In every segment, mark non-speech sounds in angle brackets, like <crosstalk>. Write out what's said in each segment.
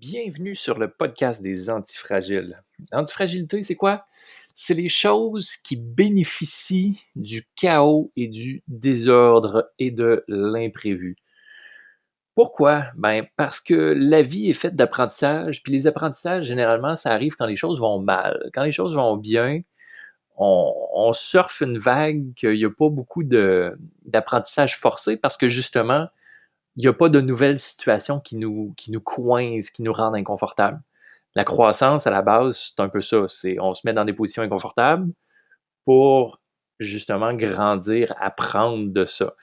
Bienvenue sur le podcast des antifragiles. Antifragilité, c'est quoi? C'est les choses qui bénéficient du chaos et du désordre et de l'imprévu. Pourquoi? Ben, parce que la vie est faite d'apprentissage, puis les apprentissages, généralement, ça arrive quand les choses vont mal. Quand les choses vont bien, on, on surfe une vague qu'il n'y a pas beaucoup d'apprentissage forcé parce que justement, il n'y a pas de nouvelles situations qui nous, qui nous coincent, qui nous rendent inconfortables. La croissance, à la base, c'est un peu ça. C'est on se met dans des positions inconfortables pour justement grandir, apprendre de ça.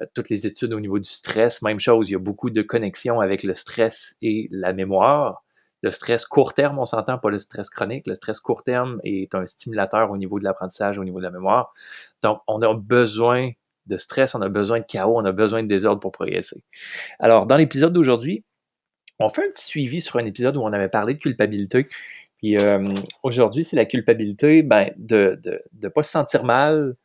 Euh, toutes les études au niveau du stress, même chose. Il y a beaucoup de connexions avec le stress et la mémoire. Le stress court terme, on s'entend, pas le stress chronique. Le stress court terme est un stimulateur au niveau de l'apprentissage, au niveau de la mémoire. Donc, on a besoin de stress, on a besoin de chaos, on a besoin de désordre pour progresser. Alors, dans l'épisode d'aujourd'hui, on fait un petit suivi sur un épisode où on avait parlé de culpabilité. Puis euh, aujourd'hui, c'est la culpabilité ben, de ne pas se sentir mal,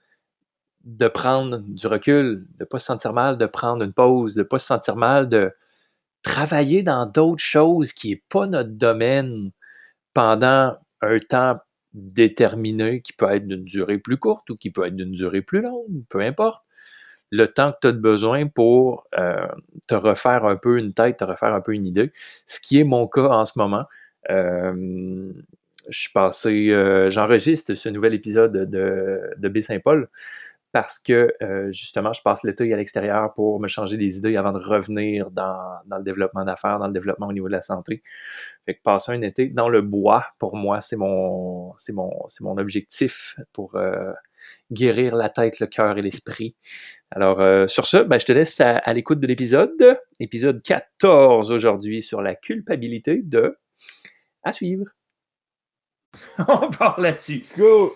de prendre du recul, de ne pas se sentir mal, de prendre une pause, de ne pas se sentir mal, de travailler dans d'autres choses qui n'est pas notre domaine pendant un temps déterminé qui peut être d'une durée plus courte ou qui peut être d'une durée plus longue, peu importe le temps que tu as besoin pour euh, te refaire un peu une tête, te refaire un peu une idée, ce qui est mon cas en ce moment. Euh, je suis passé, euh, j'enregistre ce nouvel épisode de, de B-Saint-Paul parce que justement, je passe l'été à l'extérieur pour me changer des idées avant de revenir dans, le développement d'affaires, dans le développement au niveau de la santé. Fait que passer un été dans le bois, pour moi, c'est mon objectif pour guérir la tête, le cœur et l'esprit. Alors, euh, sur ce, ben, je te laisse à, l'écoute de l'épisode, épisode 14 aujourd'hui sur la culpabilité de À suivre. <laughs> On parle là-dessus. Cool.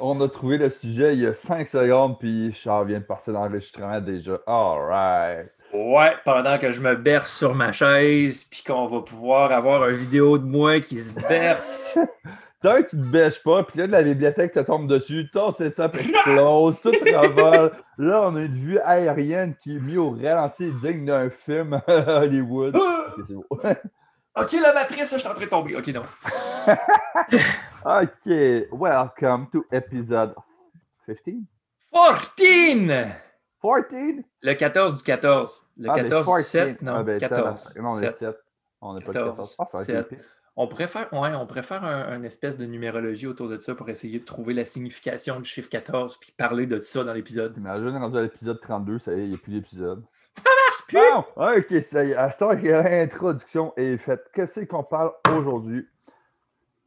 on a trouvé le sujet il y a 5 secondes, puis Charles vient de passer dans l'enregistrement déjà. All right. Ouais, pendant que je me berce sur ma chaise, puis qu'on va pouvoir avoir une vidéo de moi qui se berce. <laughs> Tant que tu te bêches pas, puis là, de la bibliothèque te tombe dessus, ton setup explose, tout travaille. Là, on a une vue aérienne qui est mise au ralenti digne d'un film Hollywood. ok, c'est beau. <laughs> ok, la matrice, je suis en train de tomber. Ok, non. <laughs> ok, welcome to episode 15. 14! 14? Le 14 du 14. Le 14 ah, du 7, non, ah, ben, 14. Non, on est 7. On n'est pas le 14. Ah, ça va être on préfère, ouais, on préfère un, espèce de numérologie autour de ça pour essayer de trouver la signification du chiffre 14 puis parler de ça dans l'épisode. Imagine, rendu à l'épisode 32, ça y est, il n'y a plus d'épisode. Ça marche plus! ok, ça y est. À ce temps que l'introduction est faite, qu'est-ce qu'on parle aujourd'hui?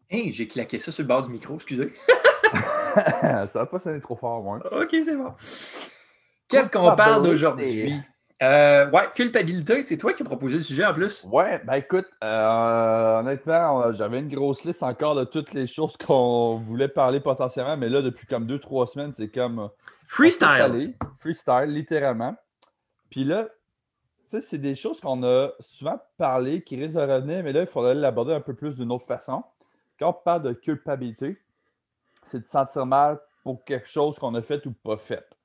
Hey, j'ai claqué ça sur le bord du micro, excusez. <laughs> ça va pas sonner trop fort, moi. Ok, c'est bon. Qu'est-ce qu'on parle d'aujourd'hui? Euh, ouais, culpabilité, c'est toi qui as proposé le sujet en plus. Ouais, ben écoute, euh, honnêtement, j'avais une grosse liste encore de toutes les choses qu'on voulait parler potentiellement, mais là, depuis comme deux, trois semaines, c'est comme. Euh, freestyle. Freestyle, littéralement. Puis là, tu sais, c'est des choses qu'on a souvent parlé, qui risquent de revenir, mais là, il faudrait l'aborder un peu plus d'une autre façon. Quand on parle de culpabilité, c'est de sentir mal pour quelque chose qu'on a fait ou pas fait.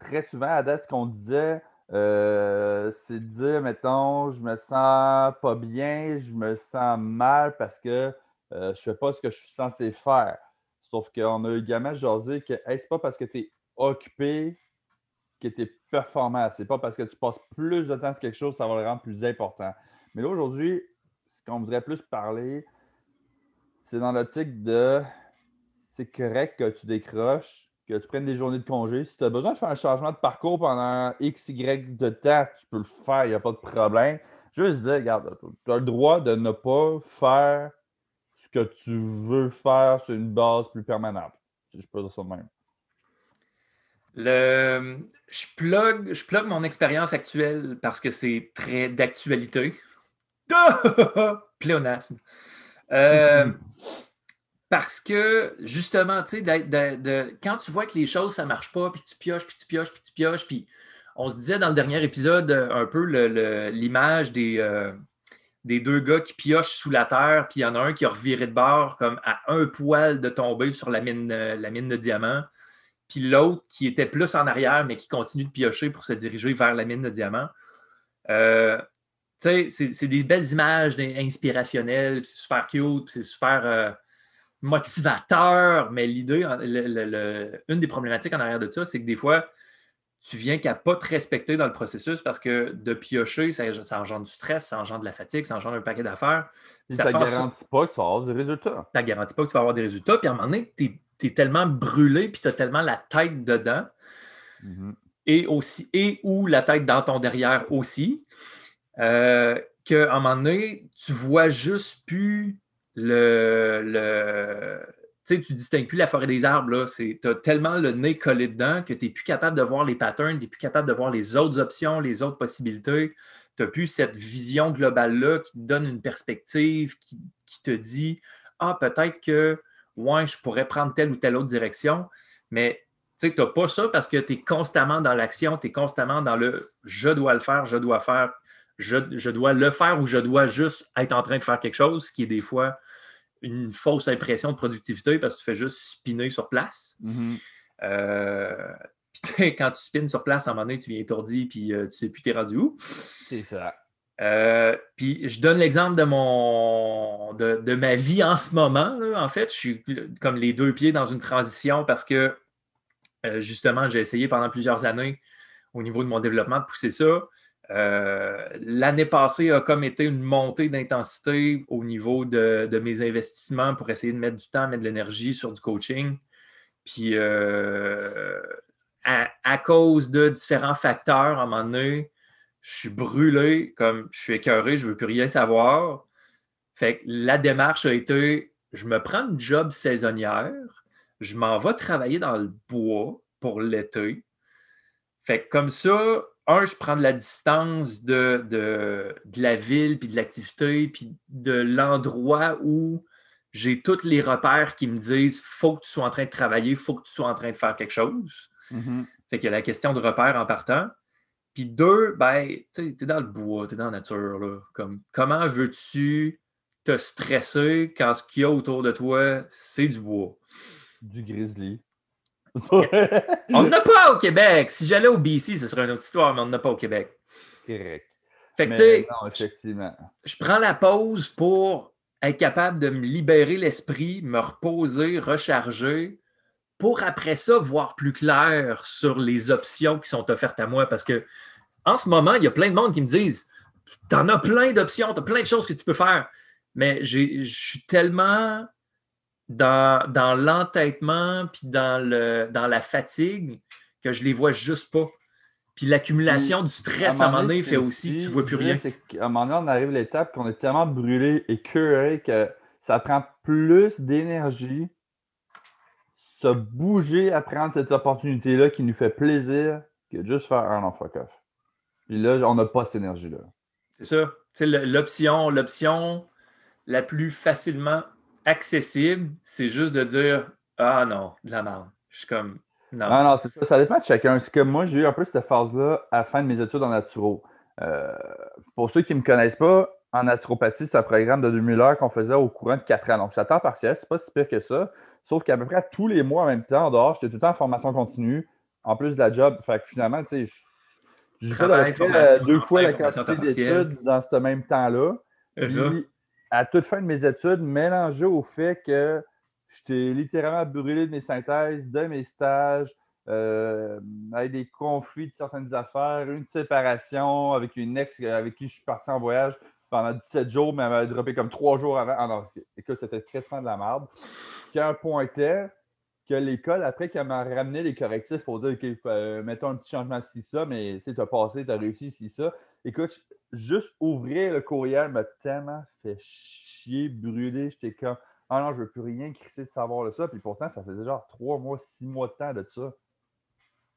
Très souvent, à date, ce qu'on disait, euh, c'est de dire, mettons, je me sens pas bien, je me sens mal parce que je euh, je fais pas ce que je suis censé faire. Sauf qu'on a également jasé que ce c'est pas parce que tu es occupé que tu es performant. C'est pas parce que tu passes plus de temps sur quelque chose, ça va le rendre plus important. Mais là, aujourd'hui, ce qu'on voudrait plus parler, c'est dans l'optique de c'est correct que tu décroches, que tu prennes des journées de congé. Si tu as besoin de faire un changement de parcours pendant X, Y de temps, tu peux le faire, il n'y a pas de problème. Juste dire, regarde, tu as le droit de ne pas faire ce que tu veux faire sur une base plus permanente. Je peux dire ça de même. Le... Je, plug, je plug mon expérience actuelle parce que c'est très d'actualité. <laughs> Pléonasme. Euh, <laughs> Parce que, justement, tu sais, quand tu vois que les choses, ça ne marche pas, puis tu pioches, puis tu pioches, puis tu pioches, puis on se disait dans le dernier épisode euh, un peu l'image des, euh, des deux gars qui piochent sous la terre, puis il y en a un qui a reviré de bord comme à un poil de tomber sur la mine, euh, la mine de diamant, puis l'autre qui était plus en arrière, mais qui continue de piocher pour se diriger vers la mine de diamant. tu sais, c'est des belles images inspirationnelles, c'est super cute, c'est super euh, motivateur, mais l'idée, une des problématiques en arrière de ça, c'est que des fois, tu viens qu'à pas te respecter dans le processus parce que de piocher, ça, engendre du stress, ça engendre de la fatigue, ça engendre un paquet d'affaires. Ça ne garantit pas que tu vas avoir des résultats. Ça ne garantit pas que tu vas avoir des résultats. Puis à un moment donné, tu es, tellement brûlé, puis tu as tellement la tête dedans, mm-hmm. et aussi, et ou la tête dans ton derrière aussi, euh, qu'à un moment donné, tu vois juste plus le, le tu sais, distingues plus la forêt des arbres. Tu as tellement le nez collé dedans que tu n'es plus capable de voir les patterns, tu n'es plus capable de voir les autres options, les autres possibilités. Tu n'as plus cette vision globale-là qui te donne une perspective, qui, te dit Ah, peut-être que ouais, je pourrais prendre telle ou telle autre direction. Mais tu n'as pas ça parce que tu es constamment dans l'action, tu es constamment dans le je dois le faire, je dois faire, je, je, dois le faire ou je dois juste être en train de faire quelque chose, qui est des fois une fausse impression de productivité parce que tu fais juste spinner sur place. Mm-hmm. Euh, <laughs> puis quand tu spines sur place, à un moment donné, tu viens étourdi, puis euh, tu sais plus t'es rendu où. C'est ça. Euh, puis je donne l'exemple de mon de, ma vie en ce moment. En fait, je suis comme les deux pieds dans une transition parce que justement, j'ai essayé pendant plusieurs années au niveau de mon développement de pousser ça. Euh, l'année passée a comme été une montée d'intensité au niveau de, mes investissements pour essayer de mettre du temps, mettre de l'énergie sur du coaching. Puis euh, à, cause de différents facteurs, à un moment donné, je suis brûlé, comme je suis écœuré, je ne veux plus rien savoir. Fait que la démarche a été je me prends une job saisonnière, je m'en vais travailler dans le bois pour l'été. Fait que comme ça, un, je prends de la distance de, de, la ville, puis de l'activité, puis de l'endroit où j'ai tous les repères qui me disent faut que tu sois en train de travailler, faut que tu sois en train de faire quelque chose. Mm-hmm. Fait qu'il y a la question de repères en partant. Puis deux, ben, tu es dans le bois, tu es dans la nature. Là. Comme, comment veux-tu te stresser quand ce qu'il y a autour de toi, c'est du bois? Du grizzly. On n'en a pas au Québec. Si j'allais au BC, ce serait une autre histoire, mais on n'en a pas au Québec. Correct. Fait que, tu sais, effectivement. Je, prends la pause pour être capable de me libérer l'esprit, me reposer, recharger, pour après ça voir plus clair sur les options qui sont offertes à moi. Parce que en ce moment, il y a plein de monde qui me disent T'en as plein d'options, t'as plein de choses que tu peux faire. Mais je suis tellement dans, l'entêtement puis dans, le, dans la fatigue que je les vois juste pas. Puis l'accumulation du stress à un moment donné fait aussi que tu ne vois plus rien. À un moment donné, on arrive à l'étape qu'on est tellement brûlé et curé que ça prend plus d'énergie se bouger à prendre cette opportunité-là qui nous fait plaisir que juste faire un non fuck off. Puis là, on n'a pas cette énergie-là. C'est ça. L'option, l'option la plus facilement accessible, c'est juste de dire Ah non, de la merde. Je suis comme non. Non, non, ça. Ça dépend de chacun. C'est que moi, j'ai eu un peu cette phase-là à la fin de mes études en naturo. Euh, pour ceux qui ne me connaissent pas, en naturopathie, c'est un programme de 2000 heures qu'on faisait au courant de 4 ans. Donc, c'est à temps partiel, c'est pas si pire que ça. Sauf qu'à peu près tous les mois en même temps, en dehors, j'étais tout le temps en formation continue, en plus de la job. Fait que finalement, tu sais, j'ai fait deux fois la quantité d'études dans ce même temps-là. Euh, à toute fin de mes études, mélangé au fait que j'étais littéralement brûlé de mes synthèses, de mes stages, euh, avec des conflits de certaines affaires, une séparation avec une ex avec qui je suis parti en voyage pendant 17 jours, mais elle m'avait droppé comme trois jours avant. Ah non, écoute, c'était quasiment de la merde. Puis un point était que l'école, après qu'elle m'a ramené les correctifs pour dire, OK, euh, mettons un petit changement si ça, mais tu as passé, tu as réussi si ça. Écoute, juste ouvrir le courriel m'a tellement fait chier, brûler. J'étais comme, ah non, je veux plus rien crisser de savoir de ça. Puis pourtant, ça faisait genre trois mois, six mois de temps de ça.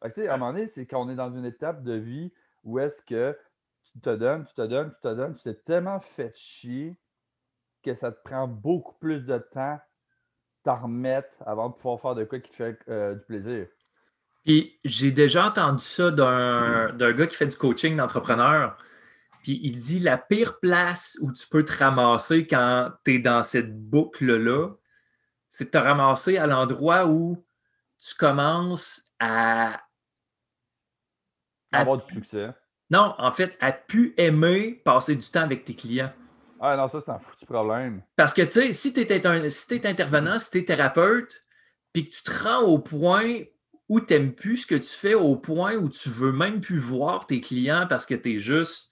Fait que, tu sais, à un moment donné, c'est qu'on est dans une étape de vie où est-ce que tu te donnes, tu te donnes, tu te donnes, tu t'es tellement fait chier que ça te prend beaucoup plus de temps t'en remettre avant de pouvoir faire de quoi qui te fait euh, du plaisir. Puis j'ai déjà entendu ça d'un gars qui fait du coaching d'entrepreneur. Puis il dit la pire place où tu peux te ramasser quand tu es dans cette boucle-là, c'est de te ramasser à l'endroit où tu commences à, avoir du succès. Non, en fait, a pu aimer passer du temps avec tes clients. Ah non, ça, c'est un foutu problème. Parce que, tu sais, si tu es, si intervenant, si tu es thérapeute, puis que tu te rends au point où tu n'aimes plus ce que tu fais, au point où tu veux même plus voir tes clients parce que tu es juste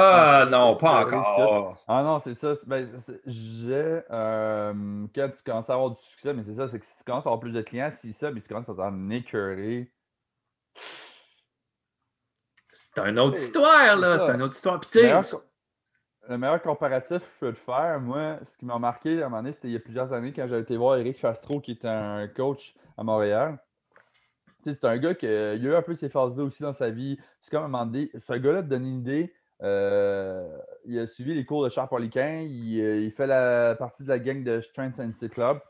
Ah non, pas encore. Ah non, c'est ça. Ben, j'ai. Euh, quand tu commences à avoir du succès, mais c'est ça, c'est que si tu commences à avoir plus de clients, si ça, mais tu commences à t'en écœurer. C'est une autre histoire, là. C'est une autre histoire. Puis, tu sais, le meilleur comparatif que je peux te faire, moi, ce qui m'a marqué à un moment donné, c'était il y a plusieurs années quand j'avais été voir Eric Fastro, qui était un coach à Montréal. c'est un gars qui a eu un peu ses phases-là aussi dans sa vie. C'est comme un moment donné, un gars-là de donner une idée. Euh, il a suivi les cours de Charles Poliquin. Il, euh, il, fait la partie de la gang de Strength and Club.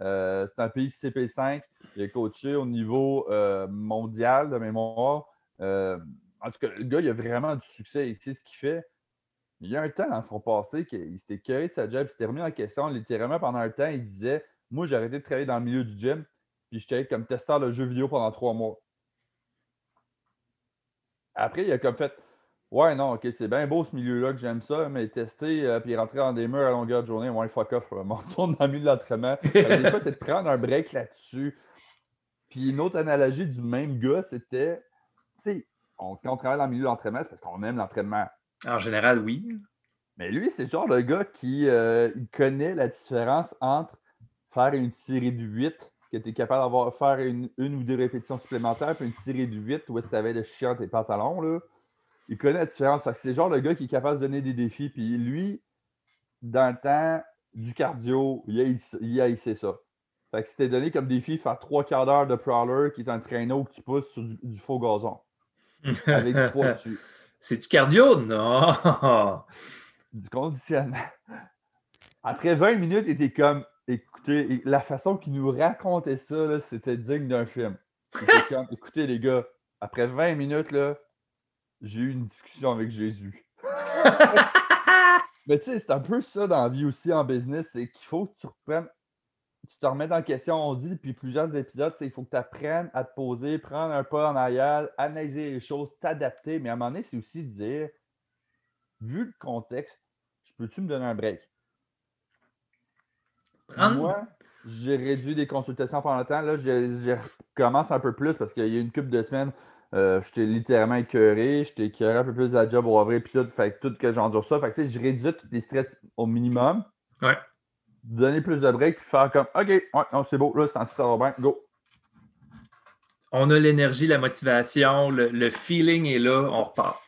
Euh, c'est un pays CP5. Il a coaché au niveau mondial de mémoire. en tout cas, le gars, il a vraiment du succès. Il sait ce qu'il fait. Il y a un temps dans son passé qu'il s'était curé de sa job, il s'était remis en question. Littéralement, pendant un temps, il disait Moi, j'ai arrêté de travailler dans le milieu du gym, puis j'étais comme testeur de jeux vidéo pendant trois mois. Après, il a comme fait Ouais, non, ok, c'est bien beau ce milieu-là que j'aime ça, mais tester, euh, puis rentrer dans des murs à longueur de journée, ouais, fuck off, on retourne dans le milieu de l'entraînement. <laughs> des fois, c'est de prendre un break là-dessus. Puis une autre analogie du même gars, c'était, tu sais, quand on travaille dans le milieu de l'entraînement, c'est parce qu'on aime l'entraînement. En général, oui. Mais lui, c'est genre le gars qui euh, connaît la différence entre faire une série de 8, que tu es capable d'avoir faire une, ou deux répétitions supplémentaires, puis une série de 8 où tu avais le chien tes pantalons. Là. Il connaît la différence. C'est genre le gars qui est capable de donner des défis. Puis lui, dans le temps du cardio, il a, essayé ça. Fait que c'était donné comme défi faire trois quarts d'heure de prowler qui est un traîneau que tu pousses sur du, du faux gazon. avec du poids dessus. <laughs> C'est du cardio? Non! Du conditionnement. Après 20 minutes, il était comme, écoutez, la façon qu'il nous racontait ça, c'était digne d'un film. <laughs> comme, écoutez les gars, après 20 minutes, là, j'ai eu une discussion avec Jésus. <laughs> Mais tu sais, c'est un peu ça dans la vie aussi en business, c'est qu'il faut que tu reprennes tu te remets en question, on dit depuis plusieurs épisodes, il faut que tu apprennes à te poser, prendre un pas en arrière, analyser les choses, t'adapter. Mais à un moment donné, c'est aussi dire, vu le contexte, je peux-tu me donner un break? Moi, j'ai réduit des consultations pendant le temps. Là, je, commence un peu plus parce qu'il y a une couple de semaines, euh, j'étais littéralement écœuré, j'étais écœuré un peu plus à la job au avril, puis tout, fait tout que j'endure ça. Fait que, je réduis tous les stress au minimum. Ouais donner plus de break puis faire comme OK, ouais, c'est beau, là, c'est ça va bien, go. On a l'énergie, la motivation, le, feeling est là, on repart.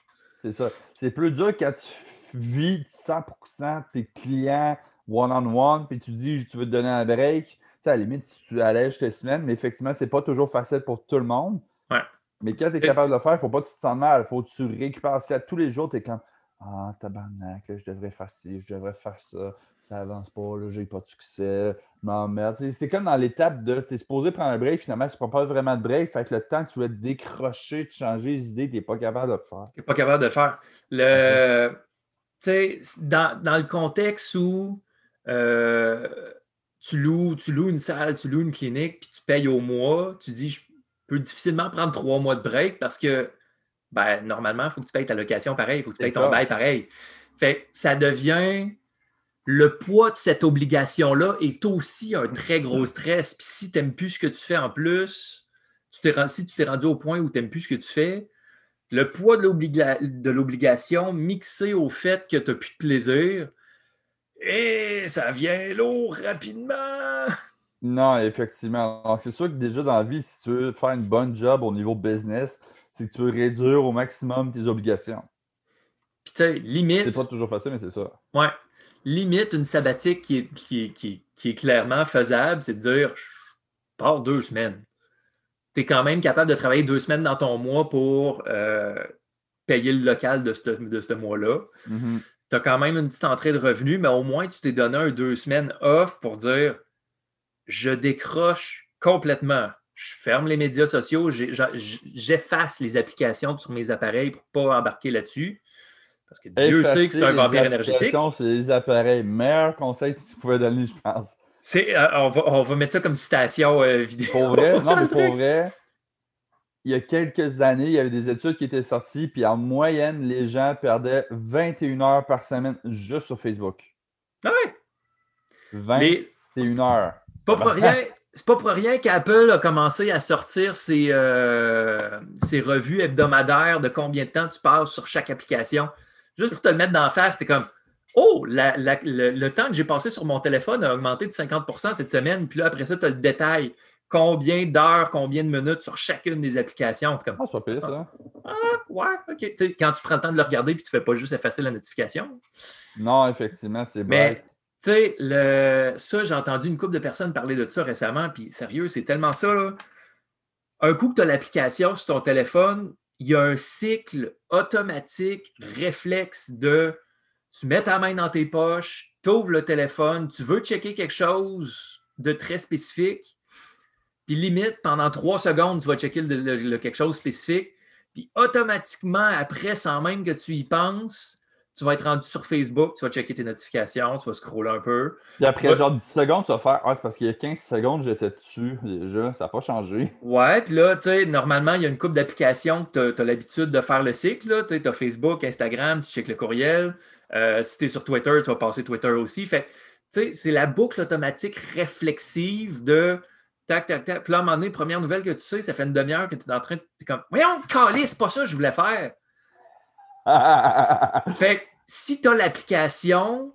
C'est ça. C'est plus dur quand tu vis 100% tes clients one-on-one, puis tu dis tu veux te donner un break. Tu sais, à la limite, tu allèges tes semaines, mais effectivement, c'est pas toujours facile pour tout le monde. Ouais. Mais quand tu es capable de le faire, il ne faut pas que tu te sentes mal. Il faut que tu récupères ça. Tous les jours, tu es comme ah, tabarnak, je devrais faire ci, je devrais faire ça, ça avance pas, là, j'ai pas de succès, m'emmerde. C'est comme dans l'étape de tu es supposé prendre un break, finalement, tu prends pas vraiment de break, fait que le temps que tu vas te décrocher, de changer les idées, tu n'es pas capable de le faire. Tu n'es pas capable de le faire. Le, dans, dans le contexte où euh, tu, loues, tu loues une salle, tu loues une clinique, puis tu payes au mois, tu dis, je difficilement prendre trois mois de break parce que ben, normalement, il faut que tu payes ta location pareil, il faut que tu payes ton bail pareil. Fait ça devient le poids de cette obligation-là est aussi un très gros stress. Puis si tu n'aimes plus ce que tu fais en plus, tu si tu t'es rendu au point où tu n'aimes plus ce que tu fais, le poids de l'obligation mixé au fait que tu n'as plus de plaisir, et ça vient lourd rapidement. Non, effectivement. C'est sûr que déjà dans la vie, si tu veux faire une bonne job au niveau business, c'est que tu veux réduire au maximum tes obligations. Puis tu sais, limite. C'est pas toujours facile, mais c'est ça. Ouais. Limite, une sabbatique qui est, qui qui, est clairement faisable, c'est de dire je pars deux semaines. Tu es quand même capable de travailler deux semaines dans ton mois pour euh, payer le local de ce, de ce mois-là. Mm-hmm. Tu as quand même une petite entrée de revenus, mais au moins tu t'es donné un deux semaines off pour dire je décroche complètement je ferme les médias sociaux, j'efface les applications sur mes appareils pour ne pas embarquer là-dessus. Parce que Dieu sait que c'est un vampire énergétique. C'est les appareils. Meilleur conseil que tu pouvais donner, je pense. Euh, on, va, on, va, mettre ça comme citation euh, vidéo. Pour vrai, <laughs> non, mais pour vrai, il y a quelques années, il y avait des études qui étaient sorties, puis en moyenne, les gens perdaient 21 heures par semaine juste sur Facebook. Ah ouais. 21 heures. Pas pour rien. C'est pas pour rien qu'Apple a commencé à sortir ses, euh, ses, revues hebdomadaires de combien de temps tu passes sur chaque application. Juste pour te le mettre dans la face, c'était comme Oh, le, temps que j'ai passé sur mon téléphone a augmenté de 50% cette semaine. Puis là, après ça, tu as le détail. Combien d'heures, combien de minutes sur chacune des applications? Comme, ah, c'est pas pire, ça. Ah, ouais, OK. quand tu prends le temps de le regarder puis tu ne fais pas juste effacer la notification. Non, effectivement, c'est Mais, tu sais, le... ça, j'ai entendu une couple de personnes parler de ça récemment. Puis, sérieux, c'est tellement ça. Un coup que tu as l'application sur ton téléphone, il y a un cycle automatique, réflexe de tu mets ta main dans tes poches, tu ouvres le téléphone, tu veux checker quelque chose de très spécifique, puis limite, pendant trois secondes, tu vas checker le, quelque chose spécifique, puis automatiquement, après, sans même que tu y penses, tu vas être rendu sur Facebook, tu vas checker tes notifications, tu vas scroller un peu. Puis après, genre 10 secondes, tu vas faire Ah, c'est parce qu'il y a 15 secondes, j'étais dessus déjà, ça n'a pas changé. Ouais, puis là, tu sais, normalement, il y a une couple d'applications que tu as, l'habitude de faire le cycle. Tu as Facebook, Instagram, tu checkes le courriel. Euh, si tu es sur Twitter, tu vas passer Twitter aussi. Fait tu sais, c'est la boucle automatique réflexive de tac, tac, tac. Puis là, à un moment donné, première nouvelle que tu sais, ça fait une demi-heure que tu es en train de. Tu es comme Voyons, calé, c'est pas ça que je voulais faire. <laughs> fait si tu as l'application,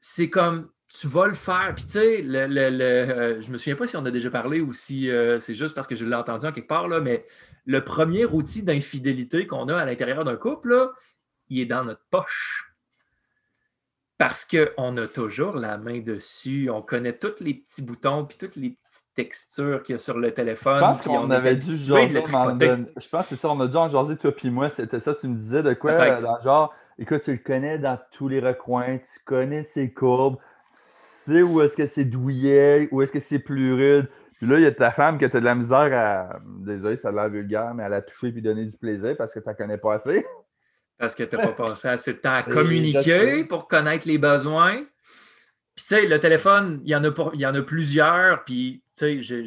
c'est comme tu vas le faire. Puis tu sais, le, le, le euh, je me souviens pas si on a déjà parlé ou si euh, c'est juste parce que je l'ai entendu en quelque part, là, mais le premier outil d'infidélité qu'on a à l'intérieur d'un couple, il est dans notre poche. Parce qu'on a toujours la main dessus, on connaît tous les petits boutons puis toutes les petites textures qu'il y a sur le téléphone. Je pense qu'on avait dû jaser, je pense que c'est ça, on a dû en jaser toi puis moi, c'était ça, tu me disais de quoi, dans genre, écoute, tu le connais dans tous les recoins, tu connais ses courbes, tu sais où est-ce que c'est douillet, où est-ce que c'est plus rude. Puis là, il y a ta femme que tu as de la misère à, désolé, ça a l'air vulgaire, mais à la toucher puis donner du plaisir parce que tu ne connais pas assez. Parce que tu n'as pas <laughs> passé assez de temps à communiquer pour connaître les besoins. Puis, tu sais, le téléphone, il y en a, il y en a plusieurs. Puis, tu sais,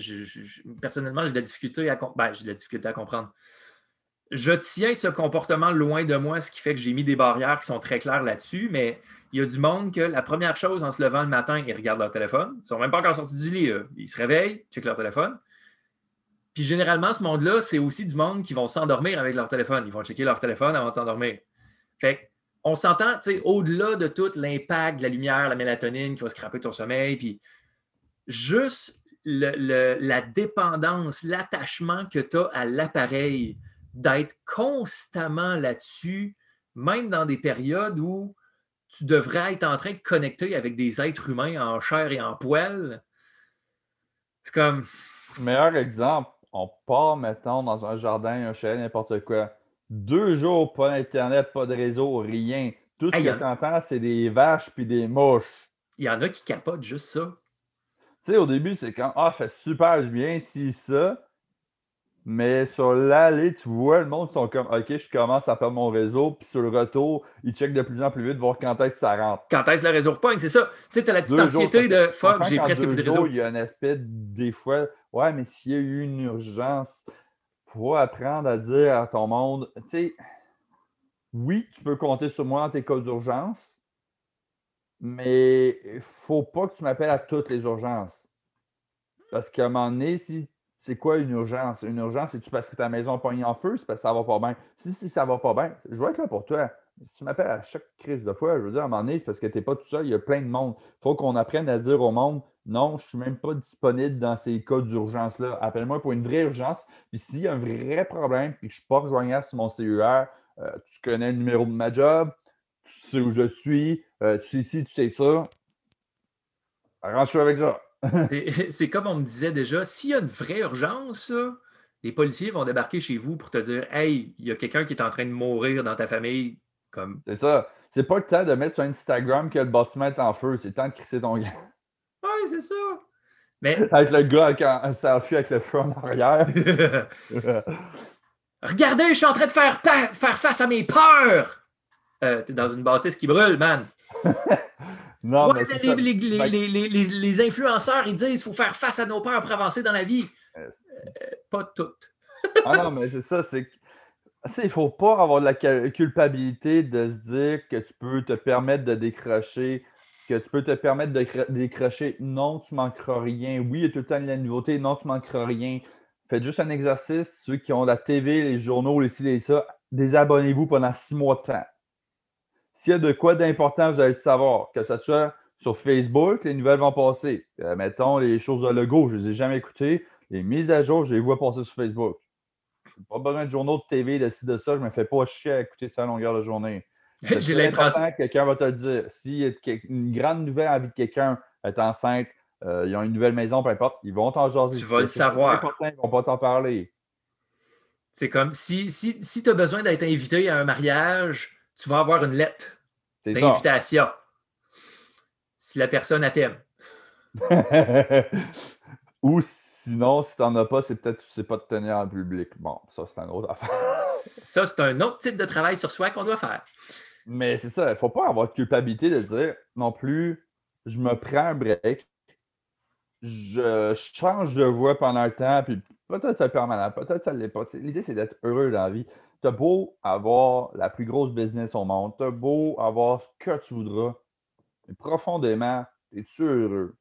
personnellement, j'ai de la difficulté à, ben, j'ai de la difficulté à comprendre. Je tiens ce comportement loin de moi, ce qui fait que j'ai mis des barrières qui sont très claires là-dessus. Mais il y a du monde que la première chose en se levant le matin, ils regardent leur téléphone. Ils ne sont même pas encore sortis du lit. Ils se réveillent, checkent leur téléphone. Puis généralement, ce monde-là, c'est aussi du monde qui vont s'endormir avec leur téléphone. Ils vont checker leur téléphone avant de s'endormir. Fait on s'entend, tu sais, au-delà de tout l'impact de la lumière, la mélatonine qui va scraper ton sommeil, puis juste la dépendance, l'attachement que tu as à l'appareil, d'être constamment là-dessus, même dans des périodes où tu devrais être en train de connecter avec des êtres humains en chair et en poil. C'est comme. Meilleur exemple, on part, mettons, dans un jardin, un chalet, n'importe quoi. Deux jours, pas d'Internet, pas de réseau, rien. Tout ce que tu entends, c'est des vaches puis des mouches. Il y en a qui capotent juste ça. Tu sais, au début, c'est quand Ah, fait super bien, si ça. Mais sur l'allée, tu vois, le monde sont comme OK, je commence à faire mon réseau, puis sur le retour, ils checkent de plus en plus vite, voir quand est-ce que ça rentre. Quand est-ce que le réseau repogne, c'est ça. Tu sais, tu as la petite anxiété de fuck, j'ai presque plus de réseau. Il y a un aspect, des fois, ouais, mais s'il y a eu une urgence, faut apprendre à dire à ton monde, tu sais, oui, tu peux compter sur moi dans tes cas d'urgence, mais il ne faut pas que tu m'appelles à toutes les urgences. Parce qu'à un moment donné, si c'est quoi une urgence? Une urgence, c'est-tu parce que ta maison a pogné en feu? C'est parce que ça va pas bien? Si, si ça va pas bien, je vais être là pour toi. Si tu m'appelles à chaque crise de fois, je veux dire, à un moment donné, c'est parce que tu n'es pas tout seul, il y a plein de monde. Il faut qu'on apprenne à dire au monde non, je ne suis même pas disponible dans ces cas d'urgence-là. Appelle-moi pour une vraie urgence. Puis s'il y a un vrai problème, puis que je ne suis pas rejoignable sur mon CER, euh, tu connais le numéro de ma job, tu sais où je suis, euh, tu sais ci, tu sais ça. Arrange-toi avec ça. <laughs> <laughs> c'est comme on me disait déjà, s'il y a une vraie urgence, les policiers vont débarquer chez vous pour te dire Hey, il y a quelqu'un qui est en train de mourir dans ta famille. Comme... C'est ça. C'est pas le temps de mettre sur Instagram que le bâtiment est en feu, c'est le temps de crisser ton <laughs> gars. C'est ça. Mais... <laughs> Avec le gars avec un, selfie avec le feu en arrière. <laughs> Regardez, je suis en train de faire, faire face à mes peurs. Euh, T'es dans une bâtisse qui brûle, man. <laughs> non, mais les, les, les, les, influenceurs, ils disent qu'il faut faire face à nos peurs pour avancer dans la vie. Euh, pas toutes. ah non, mais c'est ça, c'est il ne faut pas avoir de la culpabilité de se dire que tu peux te permettre de décrocher, que tu peux te permettre de décrocher. Non, tu manqueras rien. Oui, il y a tout le temps de la nouveauté. Non, tu manqueras rien. Faites juste un exercice. Ceux qui ont la TV, les journaux, les ci, les ça, désabonnez-vous pendant six mois de temps. S'il y a de quoi d'important, vous allez le savoir. Que ce soit sur Facebook, les nouvelles vont passer. Euh, mettons, les choses de logo, je ne les ai jamais écoutées. Les mises à jour, je les vois passer sur Facebook. Pas besoin de journaux de TV, de ci, de ça. Je ne me fais pas chier à écouter ça à longueur de journée. J'ai l'impression. que Quelqu'un va te le dire. S'il y a une grande nouvelle à la vie de quelqu'un est enceinte, euh, ils ont une nouvelle maison, peu importe, ils vont t'en jaser. Tu vas le savoir. Ils vont pas t'en parler. C'est comme si, si, si tu as besoin d'être invité à un mariage, tu vas avoir une lettre d'invitation. Si la personne t'aime. <laughs> Ou Sinon, si tu n'en as pas, c'est peut-être que tu ne sais pas te tenir en public. Bon, ça, c'est un autre affaire. ça, c'est un autre type de travail sur soi qu'on doit faire. Mais c'est ça, il ne faut pas avoir de culpabilité de dire non plus, je me prends un break, je change de voix pendant le temps, puis peut-être c'est permanent, peut-être ça ne l'est pas. L'idée, c'est d'être heureux dans la vie. Tu as beau avoir la plus grosse business au monde, tu as beau avoir ce que tu voudras, mais profondément, es-tu heureux?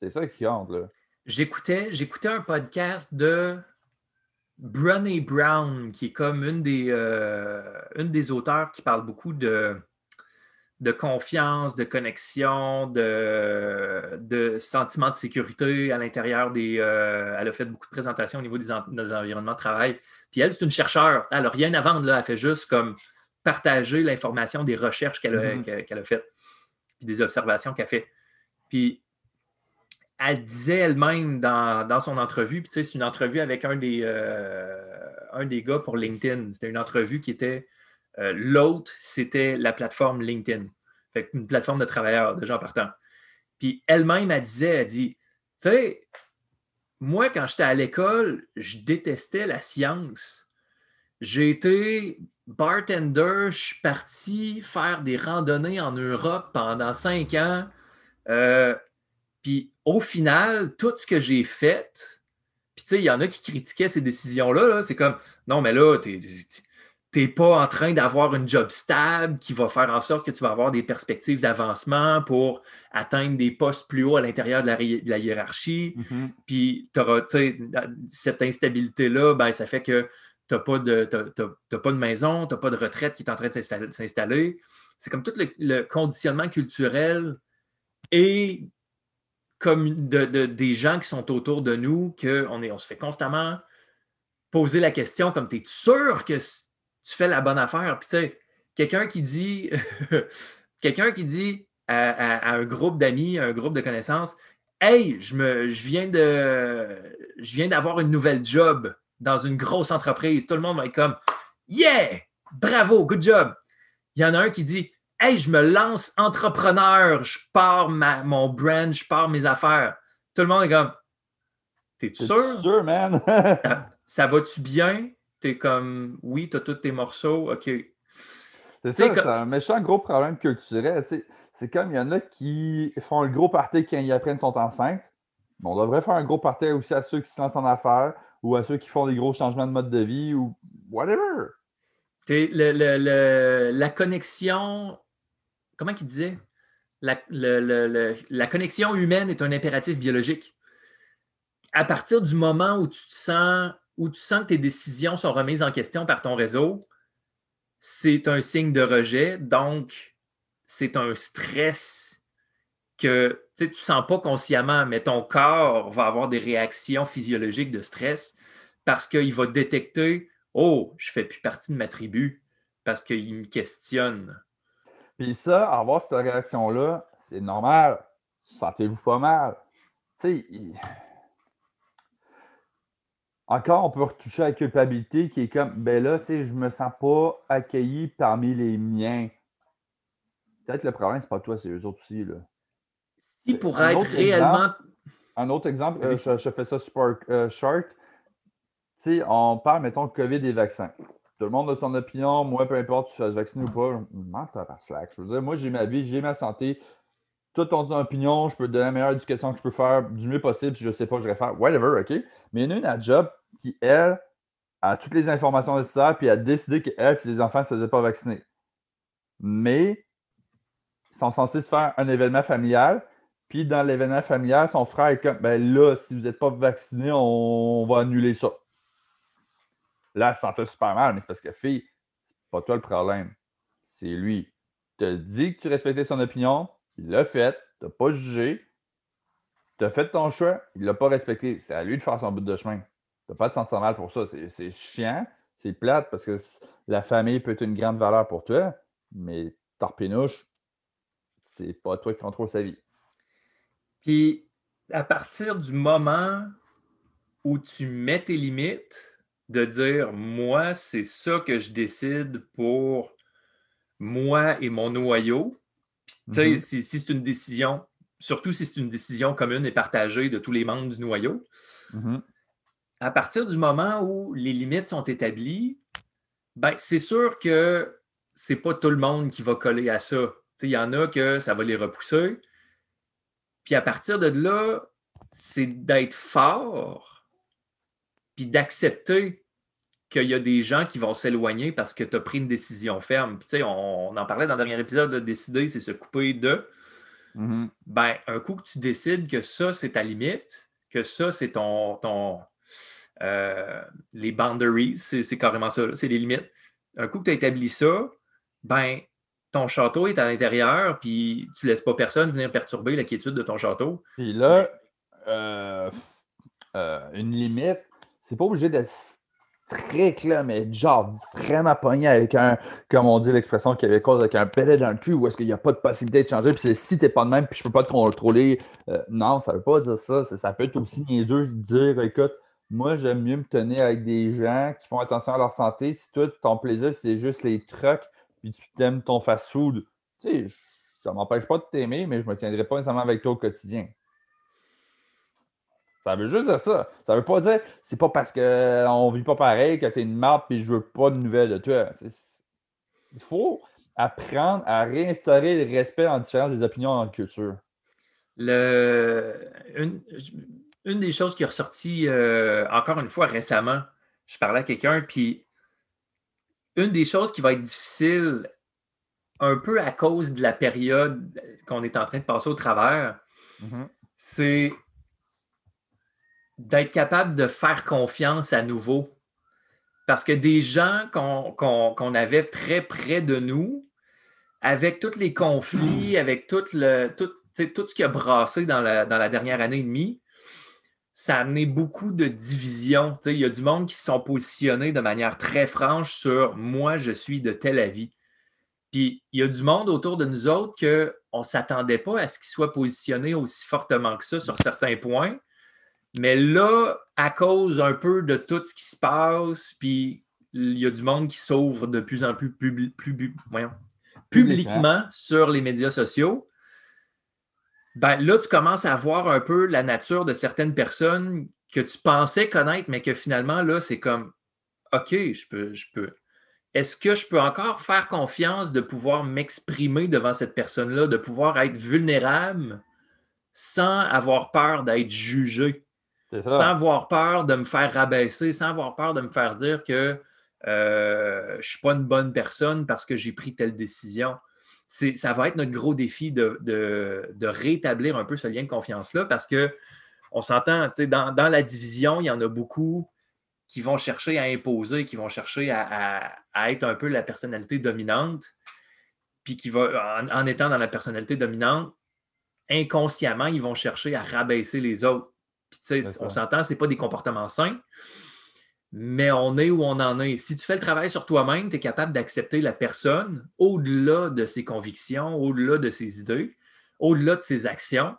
C'est ça qui compte, là. J'écoutais, j'écoutais un podcast de Brené Brown, qui est comme une des, euh, une des auteurs qui parle beaucoup de, de confiance, de connexion, de, de sentiment de sécurité à l'intérieur des. Euh, elle a fait beaucoup de présentations au niveau des, environnements de travail. Puis elle, c'est une chercheure. Elle n'a rien à vendre, là. Elle fait juste comme partager l'information des recherches qu'elle a, mm-hmm. a faites, puis des observations qu'elle a faites. Puis elle disait elle-même dans, son entrevue, puis c'est une entrevue avec un des, euh, un des gars pour LinkedIn. C'était une entrevue qui était. Euh, l'autre, c'était la plateforme LinkedIn. Une plateforme de travailleurs, de gens partants. Puis elle-même, elle disait, elle dit, tu sais, moi, quand j'étais à l'école, je détestais la science. J'ai été bartender, je suis parti faire des randonnées en Europe pendant cinq ans. Euh, puis au final, tout ce que j'ai fait, puis tu sais, il y en a qui critiquaient ces décisions-là, c'est comme, non, mais là, tu n'es pas en train d'avoir une job stable qui va faire en sorte que tu vas avoir des perspectives d'avancement pour atteindre des postes plus hauts à l'intérieur de, la, hiérarchie. Mm-hmm. Puis tu auras, cette instabilité-là, ben, ça fait que tu n'as pas, de, pas de maison, tu n'as pas de retraite qui est en train de s'installer. C'est comme tout le conditionnement culturel et comme de, des gens qui sont autour de nous, qu'on on se fait constamment poser la question comme es sûr que tu fais la bonne affaire? Puis tu sais, quelqu'un qui dit <laughs> quelqu'un qui dit à, un groupe d'amis, un groupe de connaissances, Hey, je, me, je viens de je viens d'avoir une nouvelle job dans une grosse entreprise. Tout le monde va être comme Yeah! Bravo, good job. Il y en a un qui dit Hey, je me lance entrepreneur, je pars mon brand, je pars mes affaires. Tout le monde est comme T'es-tu sûr? sûr, man? ça, va-tu bien? T'es comme Oui, t'as tous tes morceaux, OK. C'est ça, c'est un méchant gros problème culturel. C'est comme il y en a qui font le gros party quand ils apprennent sont enceintes. on devrait faire un gros party aussi à ceux qui se lancent en affaires ou à ceux qui font des gros changements de mode de vie ou whatever. la connexion comment il disait? La, connexion humaine est un impératif biologique. À partir du moment où tu sens, où tu sens que tes décisions sont remises en question par ton réseau, c'est un signe de rejet. Donc, c'est un stress que tu ne sens pas consciemment, mais ton corps va avoir des réactions physiologiques de stress parce qu'il va détecter Oh, je ne fais plus partie de ma tribu parce qu'il me questionne. Puis ça, avoir cette réaction-là, c'est normal. Sentez-vous pas mal. Tu sais, encore, on peut retoucher à la culpabilité qui est comme, ben là, tu sais, je me sens pas accueilli parmi les miens. Peut-être le problème, c'est pas toi, c'est eux autres aussi. Là. Si pour être réellement. un autre exemple, euh, je, fais ça super euh, short. Tu sais, on parle, mettons, COVID et vaccins. Tout le monde a son opinion. Moi, peu importe tu fais vacciner ou pas, je par slack. Je veux dire, moi, j'ai ma vie, j'ai ma santé. Toi, ton opinion, je peux te donner la meilleure éducation que je peux faire du mieux possible. Si je ne sais pas, je vais faire whatever, OK? Mais il y en a une à job qui, elle, a toutes les informations nécessaires, puis a décidé qu'elle et ses enfants ne se faisaient pas vacciner. Mais ils sont censés se faire un événement familial, puis dans l'événement familial, son frère est comme ben là, si vous n'êtes pas vacciné, on, va annuler ça. Là, elle se sentait super mal, mais c'est parce que fille, c'est pas toi le problème. C'est lui. Tu as dit que tu respectais son opinion, il l'a fait, tu n'as pas jugé, tu as fait ton choix, il l'a pas respecté. C'est à lui de faire son bout de chemin. Tu n'as pas de sentir mal pour ça. C'est chiant, c'est plate parce que la famille peut être une grande valeur pour toi, mais Torpinouche, c'est pas toi qui contrôle sa vie. Puis, à partir du moment où tu mets tes limites, de dire, moi, c'est ça que je décide pour moi et mon noyau. Puis, tu sais, mm-hmm. si, c'est une décision, surtout si c'est une décision commune et partagée de tous les membres du noyau, mm-hmm à partir du moment où les limites sont établies, ben, c'est sûr que c'est pas tout le monde qui va coller à ça. Il y en a que ça va les repousser. Puis à partir de là, c'est d'être fort, puis d'accepter qu'il y a des gens qui vont s'éloigner parce que tu as pris une décision ferme. Puis, on, on en parlait dans le dernier épisode, de décider, c'est se couper de. Mm-hmm. Ben, un coup que tu décides que ça, c'est ta limite, que ça, c'est ton, ton, euh, les boundaries, c'est carrément ça, c'est les limites. Un coup que tu as établi ça, ben, ton château est à l'intérieur, puis tu laisses pas personne venir perturber la quiétude de ton château. Puis là, euh, euh, une limite, c'est pas obligé d'être strict, là, mais genre vraiment pogné avec un, comme on dit l'expression québécoise, avec un pellet dans le cul, où est-ce qu'il n'y a pas de possibilité de changer, puis si t'es pas de même, puis je peux pas te contrôler. non, ça veut pas dire ça. Ça, peut être aussi niaiseux de dire, écoute, moi, j'aime mieux me tenir avec des gens qui font attention à leur santé. Si toi, ton plaisir, c'est juste les trucks, puis tu t'aimes ton fast-food, tu sais, ça m'empêche pas de t'aimer, mais je me tiendrai pas nécessairement avec toi au quotidien. Ça veut juste dire ça. Ça veut pas dire c'est pas parce qu'on ne vit pas pareil que tu es une marde et je veux pas de nouvelles de toi. Il faut apprendre à réinstaurer le respect en différence des opinions en culture. Le une des choses qui est ressortie euh, encore une fois récemment, je parlais à quelqu'un, puis une des choses qui va être difficile un peu à cause de la période qu'on est en train de passer au travers, mm-hmm. c'est d'être capable de faire confiance à nouveau. Parce que des gens qu'on avait très près de nous, avec tous les conflits, avec tout, le, tout, tout ce qui a brassé dans la, dans la dernière année et demie, ça a amené beaucoup de divisions. Il y a du monde qui se sont positionnés de manière très franche sur moi, je suis de tel avis. Puis il y a du monde autour de nous autres qu'on ne s'attendait pas à ce qu'ils soient positionnés aussi fortement que ça sur certains points. Mais là, à cause un peu de tout ce qui se passe, puis il y a du monde qui s'ouvre de plus en plus, publiquement sur les médias sociaux ben là, tu commences à voir un peu la nature de certaines personnes que tu pensais connaître, mais que finalement, là, c'est comme OK, je peux, je peux. Est-ce que je peux encore faire confiance de pouvoir m'exprimer devant cette personne-là, de pouvoir être vulnérable sans avoir peur d'être jugé, sans avoir peur de me faire rabaisser, sans avoir peur de me faire dire que euh, je ne suis pas une bonne personne parce que j'ai pris telle décision ça va être notre gros défi de, rétablir un peu ce lien de confiance-là parce que on s'entend, dans, dans la division, il y en a beaucoup qui vont chercher à imposer, qui vont chercher à, être un peu la personnalité dominante, puis qui va, en, étant dans la personnalité dominante, inconsciemment, ils vont chercher à rabaisser les autres. Puis, on s'entend, ce n'est pas des comportements sains, mais on est où on en est. Si tu fais le travail sur toi-même, tu es capable d'accepter la personne au-delà de ses convictions, au-delà de ses idées, au-delà de ses actions.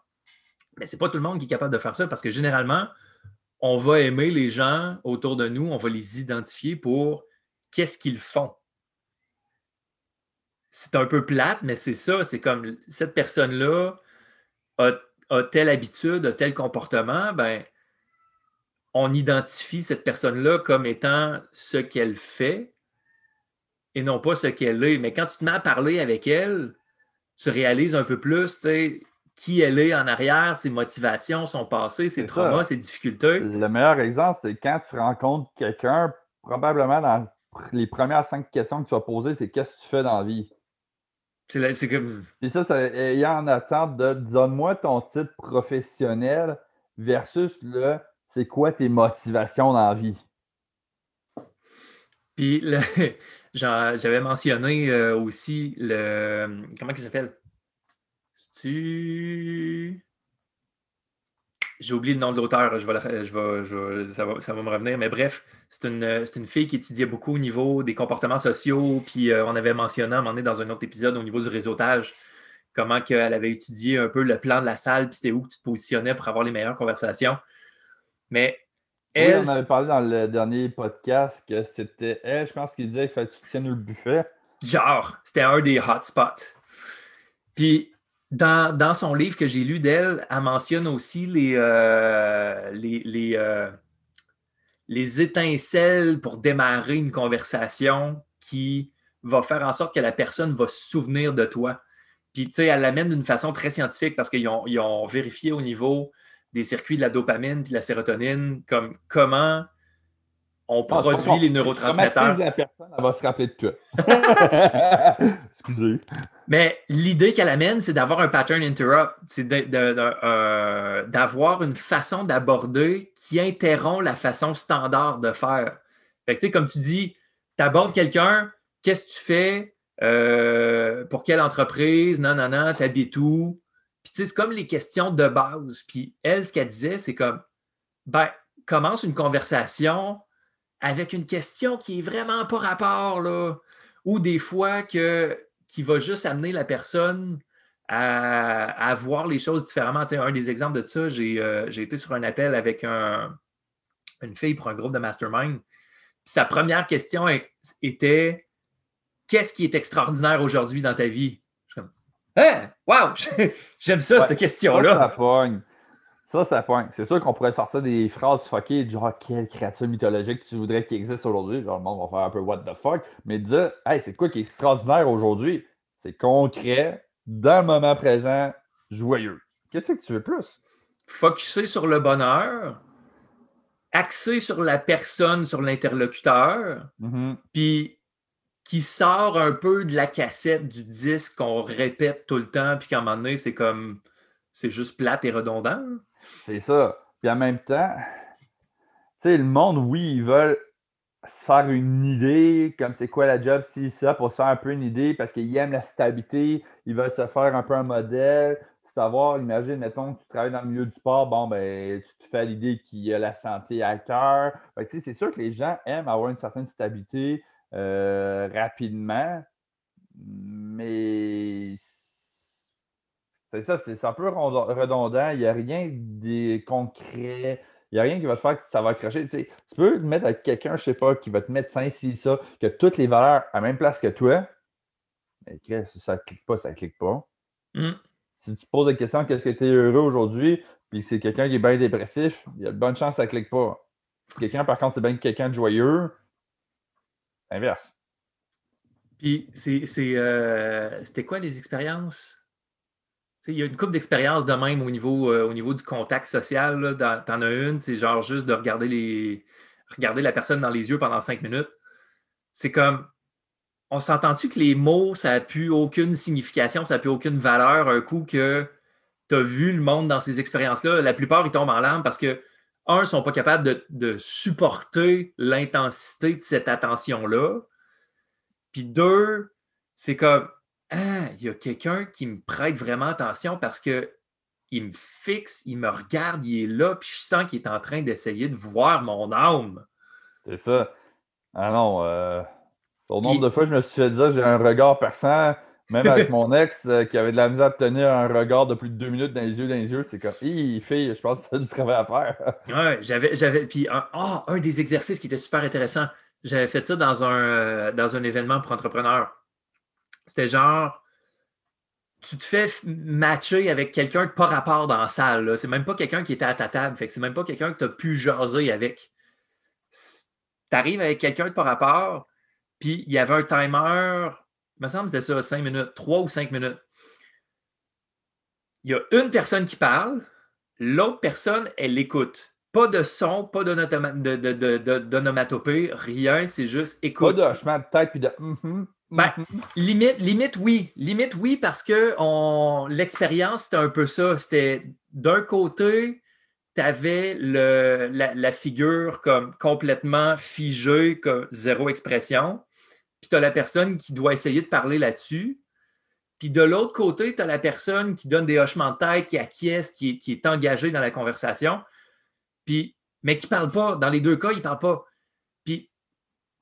Mais ce n'est pas tout le monde qui est capable de faire ça parce que généralement, on va aimer les gens autour de nous, on va les identifier pour qu'est-ce qu'ils font. C'est un peu plate, mais c'est ça. C'est comme cette personne-là a, a, telle habitude, a tel comportement, ben on identifie cette personne-là comme étant ce qu'elle fait et non pas ce qu'elle est. Mais quand tu te mets à parler avec elle, tu réalises un peu plus qui elle est en arrière, ses motivations, son passé, ses traumas, ses difficultés. Le meilleur exemple, c'est quand tu rencontres quelqu'un probablement dans les premières cinq questions que tu vas poser, c'est qu'est-ce que tu fais dans la vie? C'est comme. Ça, ça ayant en attente de donne-moi ton titre professionnel versus le c'est quoi tes motivations dans la vie? Puis <laughs> j'avais mentionné euh, aussi le. Comment il s'appelle? Tu. J'ai oublié le nom de l'auteur, je vais, je ça, va, me revenir, mais bref, c'est une, fille qui étudiait beaucoup au niveau des comportements sociaux, puis euh, on avait mentionné à un moment donné dans un autre épisode au niveau du réseautage, comment elle avait étudié un peu le plan de la salle, puis c'était où tu te positionnais pour avoir les meilleures conversations. Mais elle, oui, on avait parlé dans le dernier podcast que c'était elle, je pense qu'il disait qu'il fallait que tu tiennes le buffet. Genre, c'était un des hotspots. Puis dans, son livre que j'ai lu d'elle, elle mentionne aussi les, euh, les, euh, les, étincelles pour démarrer une conversation qui va faire en sorte que la personne va se souvenir de toi. Puis, tu sais, elle l'amène d'une façon très scientifique parce qu'ils ont, ont, vérifié au niveau des circuits de la dopamine et de la sérotonine, comme comment on ah, produit les neurotransmetteurs. la personne, elle va se rappeler de toi. <laughs> <laughs> Excusez. Mais l'idée qu'elle amène, c'est d'avoir un pattern interrupt, c'est euh, d'avoir une façon d'aborder qui interrompt la façon standard de faire. Fait que, comme tu dis, tu abordes quelqu'un, qu'est-ce que tu fais, euh, pour quelle entreprise, non, non, non, t'habites où? Puis, c'est comme les questions de base. Puis, elle, ce qu'elle disait, c'est comme, ben, commence une conversation avec une question qui est vraiment pas rapport, là. Ou des fois que, qui va juste amener la personne à, voir les choses différemment. un des exemples de ça, euh, j'ai été sur un appel avec une fille pour un groupe de mastermind. Sa première question était Qu'est-ce qui est extraordinaire aujourd'hui dans ta vie? Je suis comme Hein? Wow! <laughs> J'aime ça, cette question-là. Ça, ça pointe. C'est sûr qu'on pourrait sortir des phrases fuckées, genre quelle créature mythologique tu voudrais qu'il existe aujourd'hui. Genre, le monde va faire un peu what the fuck. Mais dire, hey, c'est quoi qui est extraordinaire aujourd'hui? C'est concret, dans le moment présent, joyeux. Qu'est-ce que tu veux plus? Focuser sur le bonheur, axer sur la personne, sur l'interlocuteur, mm-hmm. puis qui sort un peu de la cassette du disque qu'on répète tout le temps, puis qu'à un moment donné, c'est comme c'est juste plate et redondant. C'est ça. Puis en même temps, tu sais, le monde, oui, ils veulent se faire une idée, comme c'est quoi la job, si ça, pour se faire un peu une idée, parce qu'ils aiment la stabilité, ils veulent se faire un peu un modèle, savoir, imagine, mettons que tu travailles dans le milieu du sport, bon, ben, tu te fais l'idée qu'il y a la santé à cœur. c'est sûr que les gens aiment avoir une certaine stabilité euh, rapidement, mais c'est ça, c'est un peu redondant. Il n'y a rien de concret. Il n'y a rien qui va te faire que ça va accrocher. Tu, peux te mettre avec quelqu'un, je ne sais pas, qui va te mettre ça, si, ça, que toutes les valeurs à la même place que toi. Mais si ça ne clique pas, ça ne clique pas. Mm. Si tu poses la question qu'est-ce que tu es heureux aujourd'hui, puis c'est quelqu'un qui est bien dépressif, il y a de bonnes chances que ça ne clique pas. Si quelqu'un, par contre, c'est bien quelqu'un de joyeux, inverse. Puis, c'est, euh, c'était quoi les expériences? Il y a une couple d'expériences de même au niveau, euh, au niveau du contact social. T'en as une, c'est genre juste de regarder, les, regarder la personne dans les yeux pendant cinq minutes. C'est comme, on s'entend-tu que les mots, ça n'a plus aucune signification, ça n'a plus aucune valeur un coup que tu as vu le monde dans ces expériences-là? La plupart, ils tombent en larmes parce que, un, ils ne sont pas capables de, de supporter l'intensité de cette attention-là. Puis deux, c'est comme, ah, il y a quelqu'un qui me prête vraiment attention parce que il me fixe, il me regarde, il est là, puis je sens qu'il est en train d'essayer de voir mon âme. C'est ça. Ah non, euh, au nombre de fois, je me suis fait dire j'ai un regard perçant, même avec mon ex euh, qui avait de la misère à tenir un regard de plus de deux minutes dans les yeux, dans les yeux, c'est comme, hé, fille, je pense que tu as du travail à faire. <laughs> ouais, j'avais, j'avais, puis un, ah, un des exercices qui était super intéressant, j'avais fait ça dans un, euh, dans un événement pour entrepreneurs. C'était genre, tu te fais matcher avec quelqu'un de pas rapport dans la salle. C'est même pas quelqu'un qui était à ta table. C'est même pas quelqu'un que tu as pu jaser avec. Tu arrives avec quelqu'un de pas rapport, puis il y avait un timer, il me semble que c'était ça, 5 minutes, 3 ou 5 minutes. Il y a une personne qui parle, l'autre personne, elle écoute. Pas de son, pas d'onomatopée, rien, c'est juste écoute. Pas de hochement de tête puis de. Mm-hmm, ben, mm-hmm. limite, limite, oui. Limite, oui, parce que on... l'expérience, c'était un peu ça. C'était d'un côté, tu avais le, la, figure comme complètement figée, comme zéro expression. Puis tu as la personne qui doit essayer de parler là-dessus. Puis de l'autre côté, tu as la personne qui donne des hochements de tête, qui acquiesce, qui est, qui est engagée dans la conversation. Puis, mais qui ne parle pas. Dans les deux cas, il ne parle pas. Puis,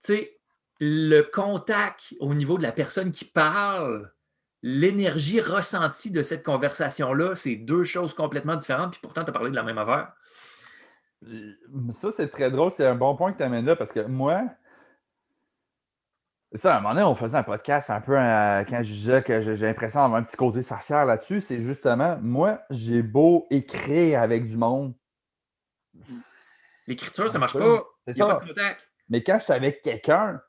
tu sais, le contact au niveau de la personne qui parle, l'énergie ressentie de cette conversation-là, c'est deux choses complètement différentes, puis pourtant, tu as parlé de la même affaire. Ça, c'est très drôle. C'est un bon point que tu amènes là parce que moi, ça, à un moment donné, on faisait un podcast un peu euh, quand je disais que j'ai l'impression d'avoir un petit côté sorcière là-dessus. C'est justement, moi, j'ai beau écrire avec du monde. L'écriture, ça marche pas. C'est ça. Mais quand je suis avec quelqu'un,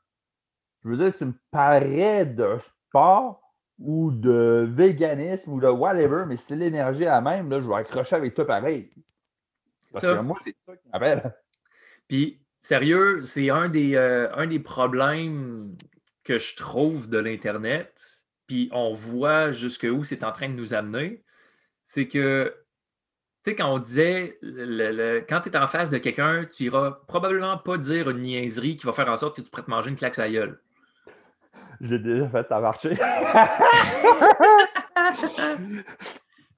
je veux dire, tu me parlerais de sport ou de véganisme ou de whatever, mais si l'énergie à la même, là, je vais accrocher avec toi pareil. Parce que moi, c'est ça qui m'appelle. Puis, sérieux, c'est un, des, euh, un des problèmes que je trouve de l'Internet. Puis, on voit jusqu'où c'est en train de nous amener. C'est que, tu sais, quand on disait, le, quand tu es en face de quelqu'un, tu iras probablement pas dire une niaiserie qui va faire en sorte que tu pourrais te manger une claque sur la gueule. J'ai déjà fait, ça a marché. <laughs>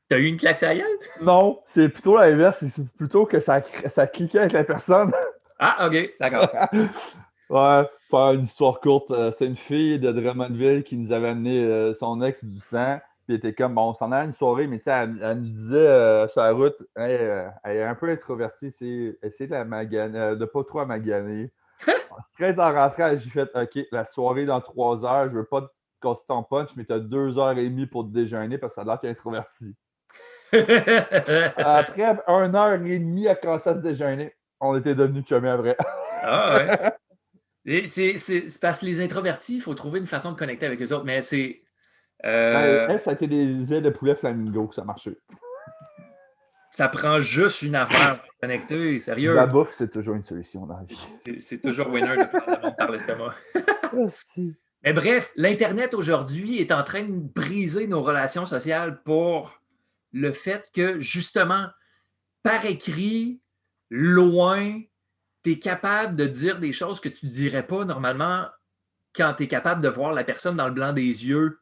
T'as eu une claque à gueule? Non, c'est plutôt l'inverse. C'est plutôt que ça, ça cliquait avec la personne. Ah, OK, d'accord. <laughs> ouais, faire une histoire courte. Euh, c'est une fille de Drummondville qui nous avait amené euh, son ex du temps. Puis elle était comme, bon, on s'en allait une soirée, mais tu sais, elle, nous disait euh, sur la route, elle, est un peu introvertie, c'est essayer de de pas trop maganer. Straight en rentrant, j'ai fait OK, la soirée dans trois heures, je veux pas casser ton punch, mais tu as deux heures et demie pour te déjeuner parce que ça a l'air que introverti. <laughs> Après une heure et demie à commencer à se déjeuner, on était devenus chumés après. ah ouais. <laughs> C'est parce que les introvertis, il faut trouver une façon de connecter avec eux autres, mais c'est. Euh... Ben, ça a été des ailes de poulet flamingo que ça marchait. Ça prend juste une affaire pour connecter, sérieux. La bouffe, c'est toujours une solution dans la vie. C'est toujours winner de prendre par l'estomac. <laughs> Mais bref, l'Internet aujourd'hui est en train de briser nos relations sociales pour le fait que, justement, par écrit, loin, tu es capable de dire des choses que tu ne dirais pas normalement quand tu es capable de voir la personne dans le blanc des yeux.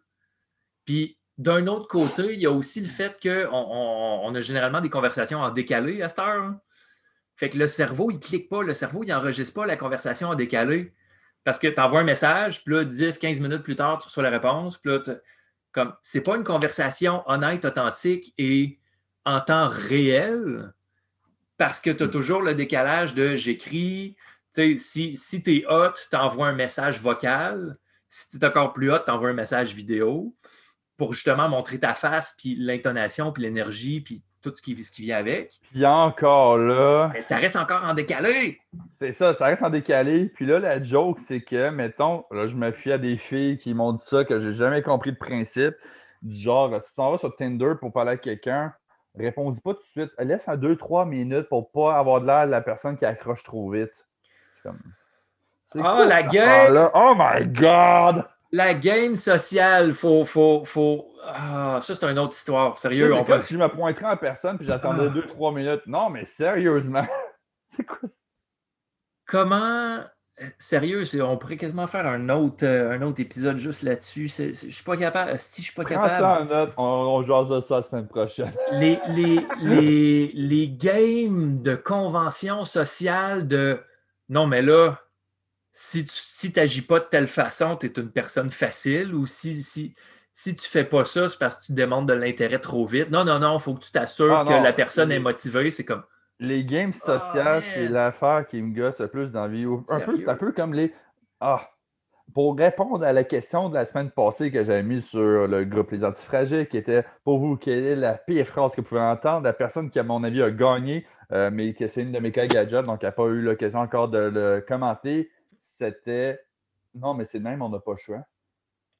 Puis d'un autre côté, il y a aussi le fait qu'on on, a généralement des conversations en décalé à cette heure. Fait que le cerveau, il ne clique pas, le cerveau, il n'enregistre pas la conversation en décalé. Parce que tu envoies un message, puis là, 10, 15 minutes plus tard, tu reçois la réponse. Puis là, comme, c'est pas une conversation honnête, authentique et en temps réel, parce que tu as toujours le décalage de j'écris. Si, si tu es hot, tu envoies un message vocal. Si tu es encore plus hot, tu envoies un message vidéo pour justement montrer ta face, puis l'intonation, puis l'énergie, puis tout ce qui, ce qui vient avec. Puis encore là. Mais ça reste encore en décalé. C'est ça, ça reste en décalé. Puis là, la joke, c'est que, mettons, là, je me fie à des filles qui m'ont dit ça, que j'ai jamais compris le principe. Du genre, si tu vas sur Tinder pour parler à quelqu'un, réponds-y pas tout de suite. Laisse un 2-3 minutes pour pas avoir de l'air de la personne qui accroche trop vite. Comme... Oh, la gueule! Oh my God! La game sociale, faut. faut, faut... Ah, ça, c'est une autre histoire. Sérieux. On peut... Si je me pointerais en personne puis j'attendais 2-3 ah. minutes. Non, mais sérieusement. <laughs> c'est quoi ça? Comment. Sérieux, on pourrait quasiment faire un autre, euh, un autre épisode juste là-dessus. Je suis pas capable. Si je suis pas capable. ça en note, on, on jase ça la semaine prochaine. <laughs> Les, les, les, les games de convention sociale de non, mais là, si tu n'agis pas de telle façon, tu es une personne facile ou si, si, si tu fais pas ça, c'est parce que tu demandes de l'intérêt trop vite. Non, non, non, il faut que tu t'assures ah, que la personne est motivée. C'est comme. Les games ah, sociales, c'est l'affaire qui me gosse le plus dans la vie. Un peu, c'est un peu comme les. Ah! Pour répondre à la question de la semaine passée que j'avais mise sur le groupe Les Antifragiles, qui était pour vous, quelle est la pire phrase que vous pouvez entendre? La personne qui, à mon avis, a gagné, euh, mais que c'est une de mes collègues à job, donc elle n'a pas eu l'occasion encore de le commenter c'était non, mais c'est le même, on n'a pas le choix.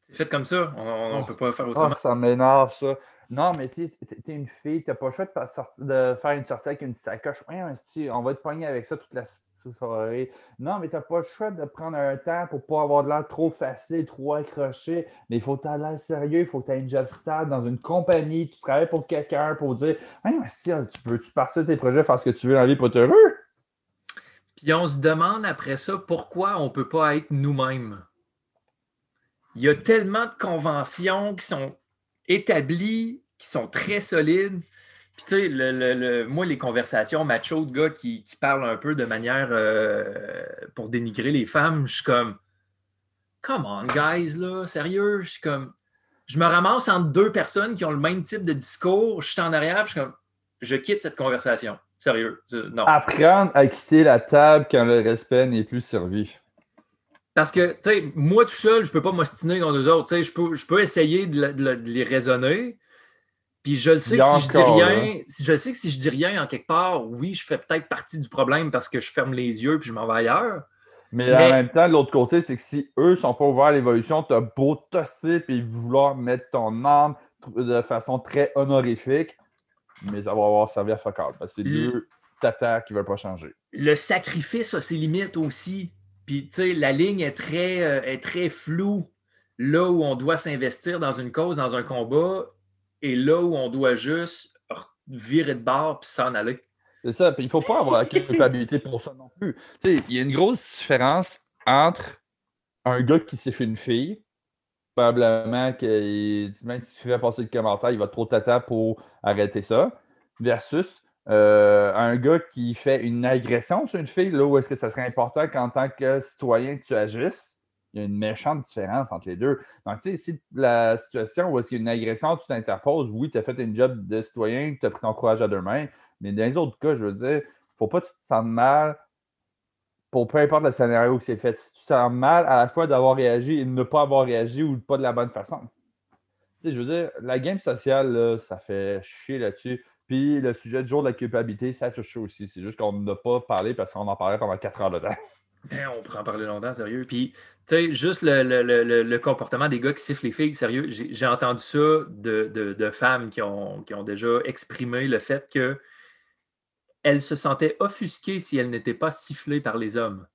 C'est fait comme ça. On ne peut pas faire autrement. Ah, ça m'énerve, ça. Non, mais tu sais, t'es une fille, t'as pas le choix de, de, faire une sortie avec une sacoche. on va te pogner avec ça toute la soirée. Non, mais t'as pas le choix de prendre un temps pour pas avoir de l'air trop facile, trop accroché. Mais il faut que l'air sérieux, il faut que tu aies une job stable dans une compagnie, tu travailles pour quelqu'un pour dire Hey, tu peux-tu partir de tes projets, faire ce que tu veux dans la vie pour être heureux? Puis on se demande après ça pourquoi on peut pas être nous-mêmes. Il y a tellement de conventions qui sont établies, qui sont très solides. Puis, tu sais, moi, les conversations macho de gars qui, parlent un peu de manière euh, pour dénigrer les femmes, je suis comme, come on, guys, là, sérieux, je suis comme, je me ramasse entre deux personnes qui ont le même type de discours, je suis en arrière, je suis comme, je quitte cette conversation. Sérieux, non. Apprendre à quitter la table quand le respect n'est plus servi. Parce que, tu sais, moi tout seul, je peux pas m'ostiner contre eux autres. Tu sais, je peux, je peux essayer de, de, les raisonner, puis je le sais que si je dis rien, je sais que si je dis rien en quelque part, oui, je fais peut-être partie du problème parce que je ferme les yeux puis je m'en vais ailleurs. Mais, en même temps, l'autre côté, c'est que si eux sont pas ouverts à l'évolution, tu as beau tosser et vouloir mettre ton âme de façon très honorifique, mais ça va avoir servi à fuck C'est deux tatas qui ne veulent pas changer. Le sacrifice a ses limites aussi. Puis, tu sais, la ligne est très, euh, est très floue. Là où on doit s'investir dans une cause, dans un combat, et là où on doit juste virer de bord puis s'en aller. C'est ça. Puis il ne faut pas avoir la culpabilité pour ça non plus. Tu sais, il y a une grosse différence entre un gars qui s'est fait une fille, probablement que même si tu fais passer le commentaire, il va trop tata pour arrêter ça, versus euh, un gars qui fait une agression sur une fille, là où est-ce que ça serait important qu'en tant que citoyen tu agisses il y a une méchante différence entre les deux. Donc, tu sais, si la situation où il y a une agression, tu t'interposes, oui, tu as fait un job de citoyen, tu as pris ton courage à deux mains, mais dans les autres cas, je veux dire, faut pas que tu te sentes mal pour peu importe le scénario qui s'est fait. Si tu sens mal à la fois d'avoir réagi et de ne pas avoir réagi ou pas de la bonne façon. Tu sais, je veux dire, la game sociale, ça fait chier là-dessus. Puis le sujet du jour de la culpabilité, ça touche aussi. C'est juste qu'on n'a pas parlé parce qu'on en parlait pendant quatre heures de temps. <laughs> Ben, on pourrait en parler longtemps, sérieux. Puis, tu sais, juste le, comportement des gars qui sifflent les filles, sérieux, j'ai entendu ça de, femmes qui ont, qui ont, déjà exprimé le fait qu'elles se sentaient offusquées si elles n'étaient pas sifflées par les hommes.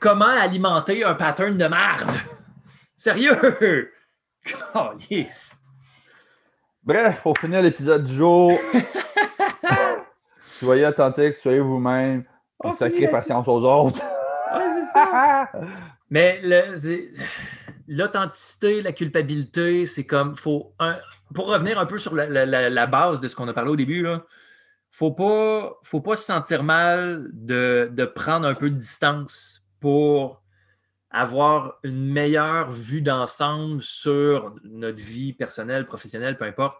Comment alimenter un pattern de merde? <laughs> Sérieux? <laughs> Oh, yes! Bref, pour finir l'épisode du jour, <laughs> soyez authentiques, soyez vous-même puis sacrer patience aux autres. C'est ça. Mais l'authenticité, la culpabilité, c'est comme, faut pour revenir un peu sur la, base de ce qu'on a parlé au début, ne faut pas, faut pas se sentir mal de, de, prendre un peu de distance pour avoir une meilleure vue d'ensemble sur notre vie personnelle, professionnelle, peu importe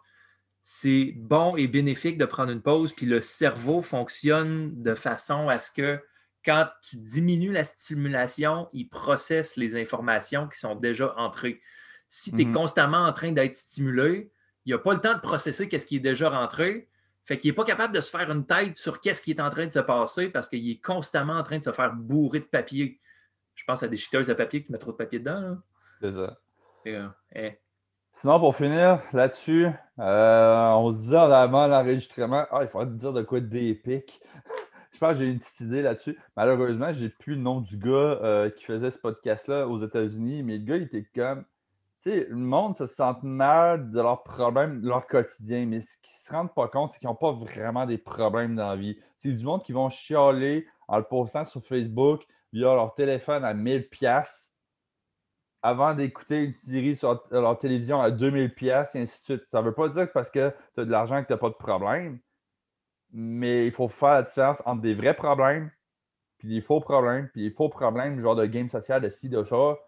c'est bon et bénéfique de prendre une pause, puis le cerveau fonctionne de façon à ce que quand tu diminues la stimulation, il processe les informations qui sont déjà entrées. Si tu es mhm. constamment en train d'être stimulé, il n'a pas le temps de processer ce qui est déjà rentré. Fait qu'il n'est pas capable de se faire une tête sur qu'est-ce qui est en train de se passer parce qu'il est constamment en train de se faire bourrer de papier. Je pense à des chiteuses de papier qui mettent trop de papier dedans. C'est ça. Euh, eh. Sinon, pour finir là-dessus, euh, on se dit en avant l'enregistrement, ah, il faudrait dire de quoi d'épique. <laughs> je pense que j'ai une petite idée là-dessus. Malheureusement, j'ai plus le nom du gars euh, qui faisait ce podcast-là aux États-Unis, mais le gars, il était comme. Le monde se sent mal de leurs problèmes, de leur quotidien, mais ce qu'ils ne se rendent pas compte, c'est qu'ils n'ont pas vraiment des problèmes dans la vie. C'est du monde qui vont chialer en le postant sur Facebook via leur téléphone à 1000$ avant d'écouter une série sur leur télévision à 2000 pièces et ainsi de suite. Ça ne veut pas dire que parce que tu as de l'argent que tu n'as pas de problème, mais il faut faire la différence entre des vrais problèmes puis des faux problèmes, puis des faux problèmes, genre de game social, de ci, de ça.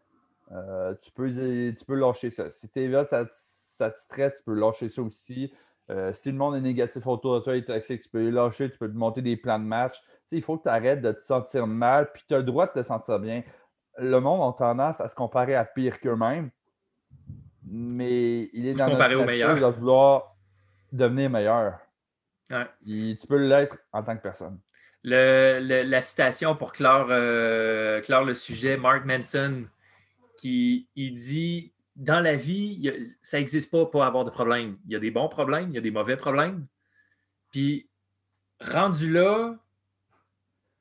Euh, tu, peux, tu peux lâcher ça. Si t'es là, ça, ça, te stresse, tu peux lâcher ça aussi. Euh, si le monde est négatif autour de toi, est toxique, tu peux lâcher, tu peux monter des plans de match. il faut que tu arrêtes de te sentir mal, puis tu as le droit de te sentir bien le monde a tendance à se comparer à pire qu'eux-mêmes, mais il est dans notre nature de vouloir devenir meilleur. tu peux l'être en tant que personne. la citation pour euh, clore, le sujet, Mark Manson, qui il dit dans la vie, ça n'existe pas pour avoir de problème. Il y a des bons problèmes, il y a des mauvais problèmes. Puis, rendu là,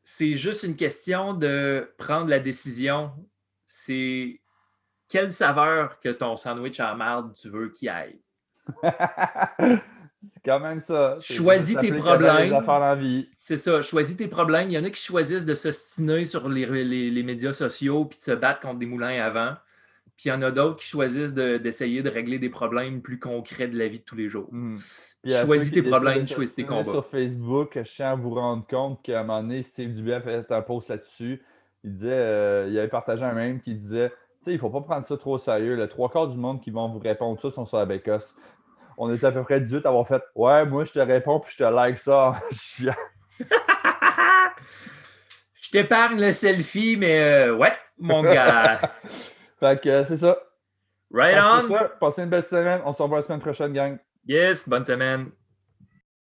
c'est juste une question de prendre la décision. C'est quelle saveur que ton sandwich à marde tu veux qu'il aille? <laughs> c'est quand même ça. Choisis tes problèmes. C'est ça, choisis tes problèmes. Il y en a qui choisissent de s'ostiner sur les, les- les médias sociaux puis de se battre contre des moulins à vent. Puis il y en a d'autres qui choisissent de- d'essayer de, régler des problèmes plus concrets de la vie de tous les jours. À Choisis tes problèmes, choisis tes combats. Sur Facebook, je tiens à vous rendre compte qu'à un moment donné, Steve Dubé a fait un post là-dessus. Il disait, euh, il avait partagé un mème qui disait Tu sais, il ne faut pas prendre ça trop au sérieux. Le trois quarts du monde qui vont vous répondre ça sont sur la bécosse. On était à peu près 18 à avoir fait Ouais, moi je te réponds puis je te like ça. <laughs> Je t'épargne le selfie, mais euh, ouais, mon gars. <laughs> fait que euh, c'est ça. Right on. ça. Passez une belle semaine. On se revoit la semaine prochaine, gang. Yes, bonne semaine.